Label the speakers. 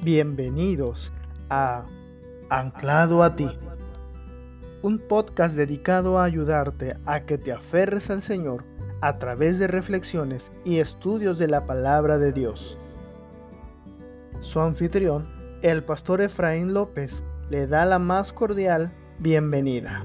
Speaker 1: Bienvenidos a Anclado a ti, un podcast dedicado a ayudarte a que te aferres al Señor a través de reflexiones y estudios de la palabra de Dios. Su anfitrión, el pastor Efraín López, le da la más cordial bienvenida.